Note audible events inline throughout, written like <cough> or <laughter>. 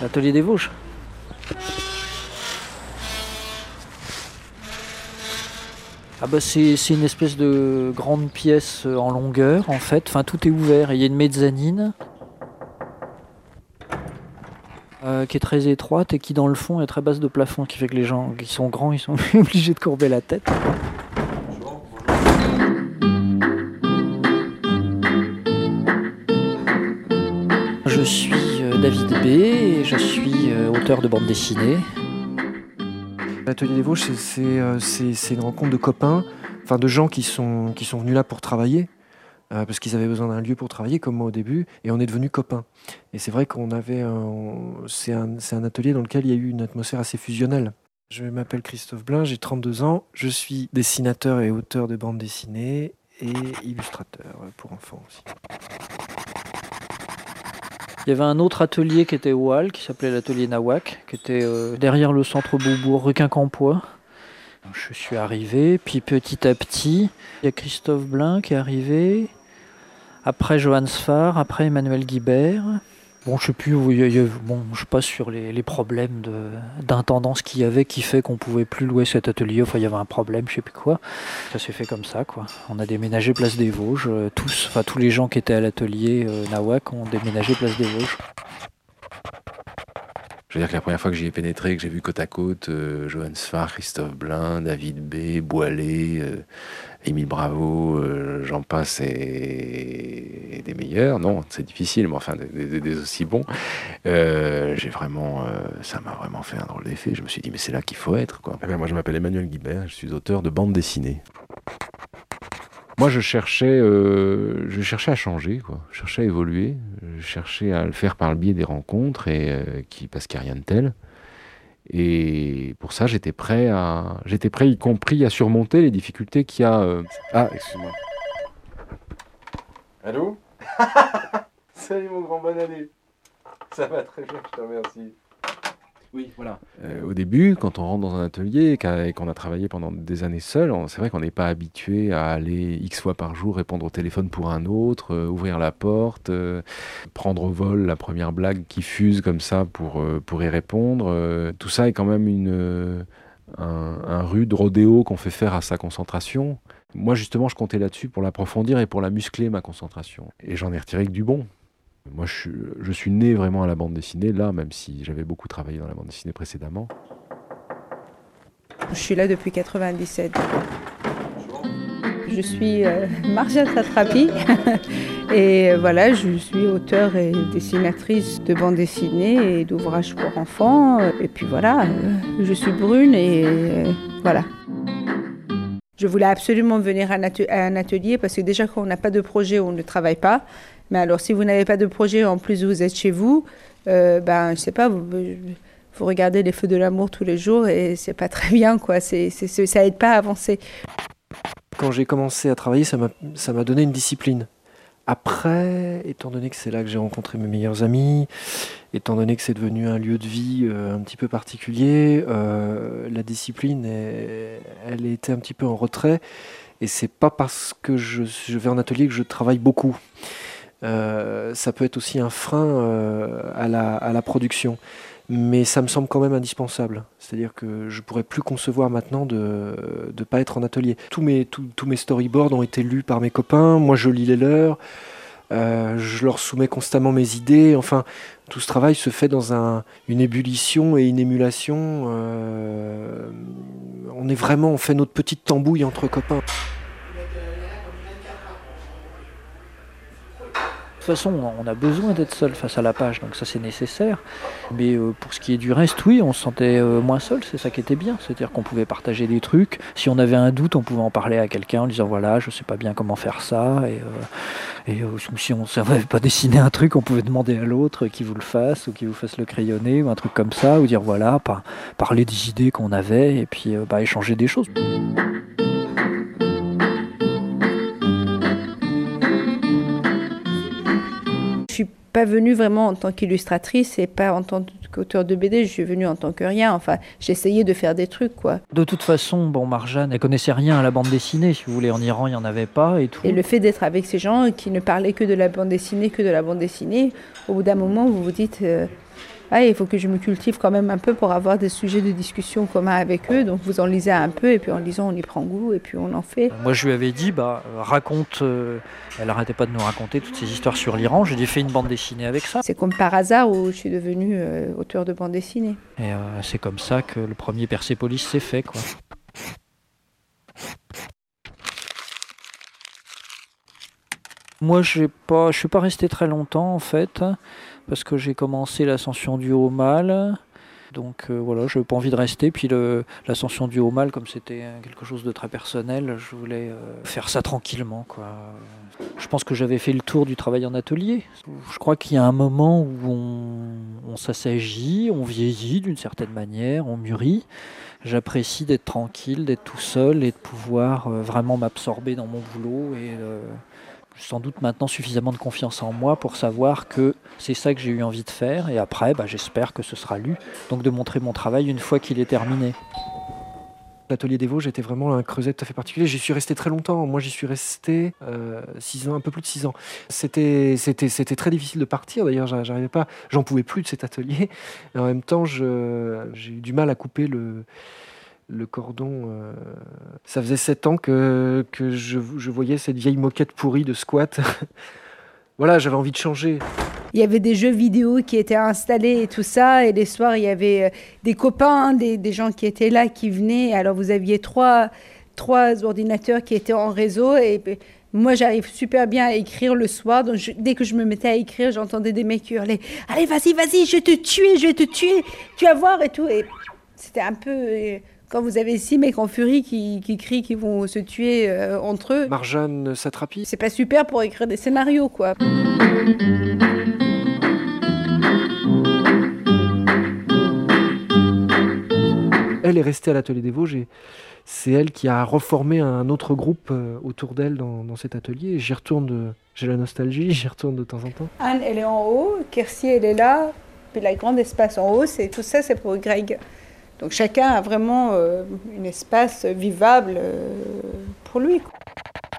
L'atelier des Vosges. Ah bah c'est une espèce de grande pièce euh, en longueur en fait, enfin tout est ouvert il y a une mezzanine euh, qui est très étroite et qui dans le fond est très basse de plafond, qui fait que les gens qui sont grands ils sont <laughs> obligés de courber la tête. Je suis David B et je suis euh, auteur de bande dessinée. L'atelier des Vosges, c'est- une rencontre de copains, enfin de gens qui sont, venus là pour travailler, euh, parce qu'ils avaient besoin d'un lieu pour travailler, comme moi au début, et on est devenus copains. Et c'est vrai qu'on avait. un- C'est un, c'est un atelier dans lequel il y a eu une atmosphère assez fusionnelle. Je m'appelle Christophe Blin, j'ai 32 ans, je suis dessinateur et auteur de bande dessinée et illustrateur pour enfants aussi. Il y avait un autre atelier qui était au Hall, qui s'appelait l'atelier Nawak, qui était euh, derrière le centre Beaubourg, rue Quincampoix. Je suis arrivé, puis petit à petit, il y a Christophe Blin qui est arrivé, après Johannes Sfar, après Emmanuel Guibert. Bon, je sais plus bon, je passe sur les, les problèmes d'intendance qu'il y avait qui fait qu'on pouvait plus louer cet atelier. Enfin, il y avait un problème, je sais plus quoi. Ça s'est fait comme ça, quoi. On a déménagé place des Vosges. euh, tous, enfin tous les gens qui étaient à l'atelier euh, Nawak ont déménagé place des Vosges. Je veux dire que la première fois que j'y ai pénétré, que j'ai vu côte à côte euh, Johan Christophe Blin, David B, Boilet, euh, Émile Bravo, euh, j'en passe et, des meilleurs. Non, c'est difficile, mais enfin des, aussi bons. Euh, j'ai vraiment, euh, ça m'a vraiment fait un drôle d'effet. Je me suis dit, mais c'est là qu'il faut être, quoi. Eh bien, moi, je m'appelle Emmanuel Guibert, je suis auteur de bande dessinée. Moi, je cherchais, je cherchais à changer, quoi. Je cherchais à évoluer. Je cherchais à le faire par le biais des rencontres, et, qui, parce qu'il n'y a rien de tel. Et pour ça, j'étais prêt à, j'étais prêt, y compris à surmonter les difficultés qu'il y a. euh. Ah, excuse-moi. Allô? <laughs> Salut mon grand bonne année. Ça va très bien, je te remercie. Oui, voilà. Euh, au début, quand on rentre dans un atelier et qu'on a travaillé pendant des années seul, c'est vrai qu'on n'est pas habitué à aller X fois par jour répondre au téléphone pour un autre, euh, ouvrir la porte, euh, prendre au vol la première blague qui fuse comme ça pour, pour y répondre. tout ça est quand même une, un, un rude rodéo qu'on fait faire à sa concentration. Moi, justement, je comptais là-dessus pour l'approfondir et pour la muscler, ma concentration. Et j'en ai retiré que du bon. Moi, je suis, je suis né vraiment à la bande dessinée, là, même si j'avais beaucoup travaillé dans la bande dessinée précédemment. Je suis là depuis 97. Je suis euh, <laughs> Marja <laughs> et euh, voilà, je suis auteure et dessinatrice de bande dessinée et d'ouvrages pour enfants. Et puis voilà, euh, je suis brune et euh, voilà. Je voulais absolument venir à un atelier parce que déjà quand on n'a pas de projet, on ne travaille pas. Mais alors si vous n'avez pas de projet, en plus vous êtes chez vous, euh, ben je sais pas, vous, regardez les feux de l'amour tous les jours et c'est pas très bien quoi. C'est, c'est- ça aide pas à avancer. Quand j'ai commencé à travailler, ça m'a donné une discipline. Après, étant donné que c'est là que j'ai rencontré mes meilleurs amis, étant donné que c'est devenu un lieu de vie euh, un petit peu particulier, euh, la discipline, est- elle était un petit peu en retrait. Et c'est pas parce que je vais en atelier que je travaille beaucoup. Euh, ça peut être aussi un frein euh, à, la, à la production. Mais ça me semble quand même indispensable. C'est-à-dire que je pourrais plus concevoir maintenant de ne pas être en atelier. Tous mes, tous, mes storyboards ont été lus par mes copains, moi je lis les leurs, euh, je leur soumets constamment mes idées. Enfin, tout ce travail se fait dans un, une ébullition et une émulation. on est vraiment, on fait notre petite tambouille entre copains. De toute façon, on a besoin d'être seul face à la page, donc ça c'est nécessaire. Mais euh, pour ce qui est du reste, oui, on se sentait euh, moins seul, c'est ça qui était bien. C'est-à-dire qu'on pouvait partager des trucs. Si on avait un doute, on pouvait en parler à quelqu'un en disant voilà, je sais pas bien comment faire ça. Et, euh, si on ne savait pas dessiner un truc, on pouvait demander à l'autre qui vous le fasse ou qui vous fasse le crayonner ou un truc comme ça, ou dire voilà, par- parler des idées qu'on avait et puis bah, échanger des choses. Pas venue vraiment en tant qu'illustratrice et pas en tant qu'auteur de BD. Je suis venue en tant que rien. Enfin, j'essayais de faire des trucs quoi. De toute façon, bon, Marjane, elle connaissait rien à la bande dessinée. Si vous voulez, en Iran, il n'y en avait pas et tout. Et le fait d'être avec ces gens qui ne parlaient que de la bande dessinée, que de la bande dessinée, au bout d'un moment, vous vous dites, euh, ah, il faut que je me cultive quand même un peu pour avoir des sujets de discussion communs avec eux. Donc vous en lisez un peu et puis en lisant on y prend goût et puis on en fait. Moi je lui avais dit, bah raconte, euh, elle arrêtait pas de nous raconter toutes ces histoires sur l'Iran. J'ai dit fais une bande dessinée avec ça. C'est comme par hasard où je suis devenue euh, auteur de bande dessinée. Et euh, c'est comme ça que le premier Persepolis s'est fait quoi. Moi, je ne suis pas resté très longtemps en fait parce que j'ai commencé l'ascension du haut mal. Donc euh, voilà, je n'avais pas envie de rester. Puis l'ascension du haut mal, comme c'était quelque chose de très personnel, je voulais euh, faire ça tranquillement. Quoi. Je pense que j'avais fait le tour du travail en atelier. Je crois qu'il y a un moment où on, s'assagit, on vieillit d'une certaine manière, on mûrit. J'apprécie d'être tranquille, d'être tout seul et de pouvoir euh, vraiment m'absorber dans mon boulot et sans doute maintenant suffisamment de confiance en moi pour savoir que c'est ça que j'ai eu envie de faire. Et après, bah, j'espère que ce sera lu. Donc de montrer mon travail une fois qu'il est terminé. L'atelier des Vosges était vraiment un creuset tout à fait particulier. J'y suis resté très longtemps. Moi, j'y suis resté euh, six ans, un peu plus de six ans. C'était, c'était, c'était très difficile de partir. D'ailleurs, j'arrivais pas, j'en pouvais plus de cet atelier. Et en même temps, j'ai eu du mal à couper le, le cordon. Euh, ça faisait sept ans que, que je, voyais cette vieille moquette pourrie de squat. <laughs> voilà, j'avais envie de changer. Il y avait des jeux vidéo qui étaient installés et tout ça. Et les soirs, il y avait euh, des copains, des, des gens qui étaient là, qui venaient. Alors, vous aviez trois, trois ordinateurs qui étaient en réseau. Et moi, j'arrive super bien à écrire le soir. Donc, dès que je me mettais à écrire, j'entendais des mecs hurler Allez, vas-y, vas-y, je vais te tuer, je vais te tuer. Tu vas voir et tout. Et c'était un peu euh, quand vous avez six mecs en furie qui, crient qu'ils vont se tuer euh, entre eux. Marjane Satrapi. C'est pas super pour écrire des scénarios, quoi. Elle est restée à l'atelier des Vosges et c'est elle qui a reformé un autre groupe euh, autour d'elle dans, cet atelier. J'y retourne, j'ai la nostalgie, <laughs> j'y retourne de temps en temps. Anne, elle est en haut, Kersi, elle est là, puis la grande espace en haut, c'est tout ça, c'est pour Greg. Donc chacun a vraiment euh, un espace vivable euh, pour lui.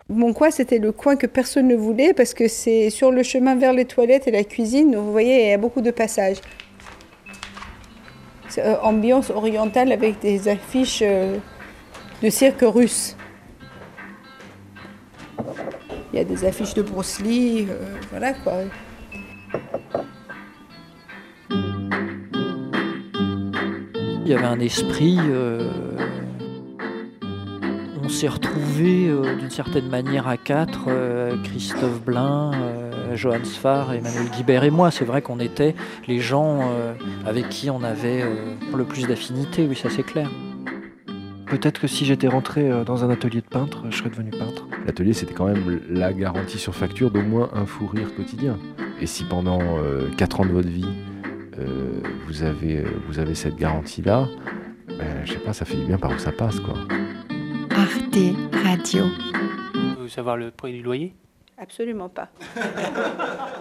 Mon coin, c'était le coin que personne ne voulait parce que c'est sur le chemin vers les toilettes et la cuisine. vous voyez, il y a beaucoup de passages. Euh, ambiance orientale avec des affiches de cirque russe. Il y a des affiches de Bruce voilà quoi. Il y avait un esprit. Euh, on s'est retrouvés euh, d'une certaine manière à quatre, euh, Christophe Blin, Johannes Sfar, Emmanuel Guibert et moi. C'est vrai qu'on était les gens avec qui on avait le plus d'affinité, oui, ça c'est clair. Peut-être que si j'étais rentré dans un atelier de peintre, je serais devenu peintre. L'atelier, c'était quand même la garantie sur facture d'au moins un fou rire quotidien. Et si pendant 4 ans de votre vie, vous, avez, euh, vous avez cette garantie-là, ben, je sais pas, ça fait du bien par où ça passe. quoi. Arte Radio. Vous savoir le prix du loyer? Absolument pas. <laughs>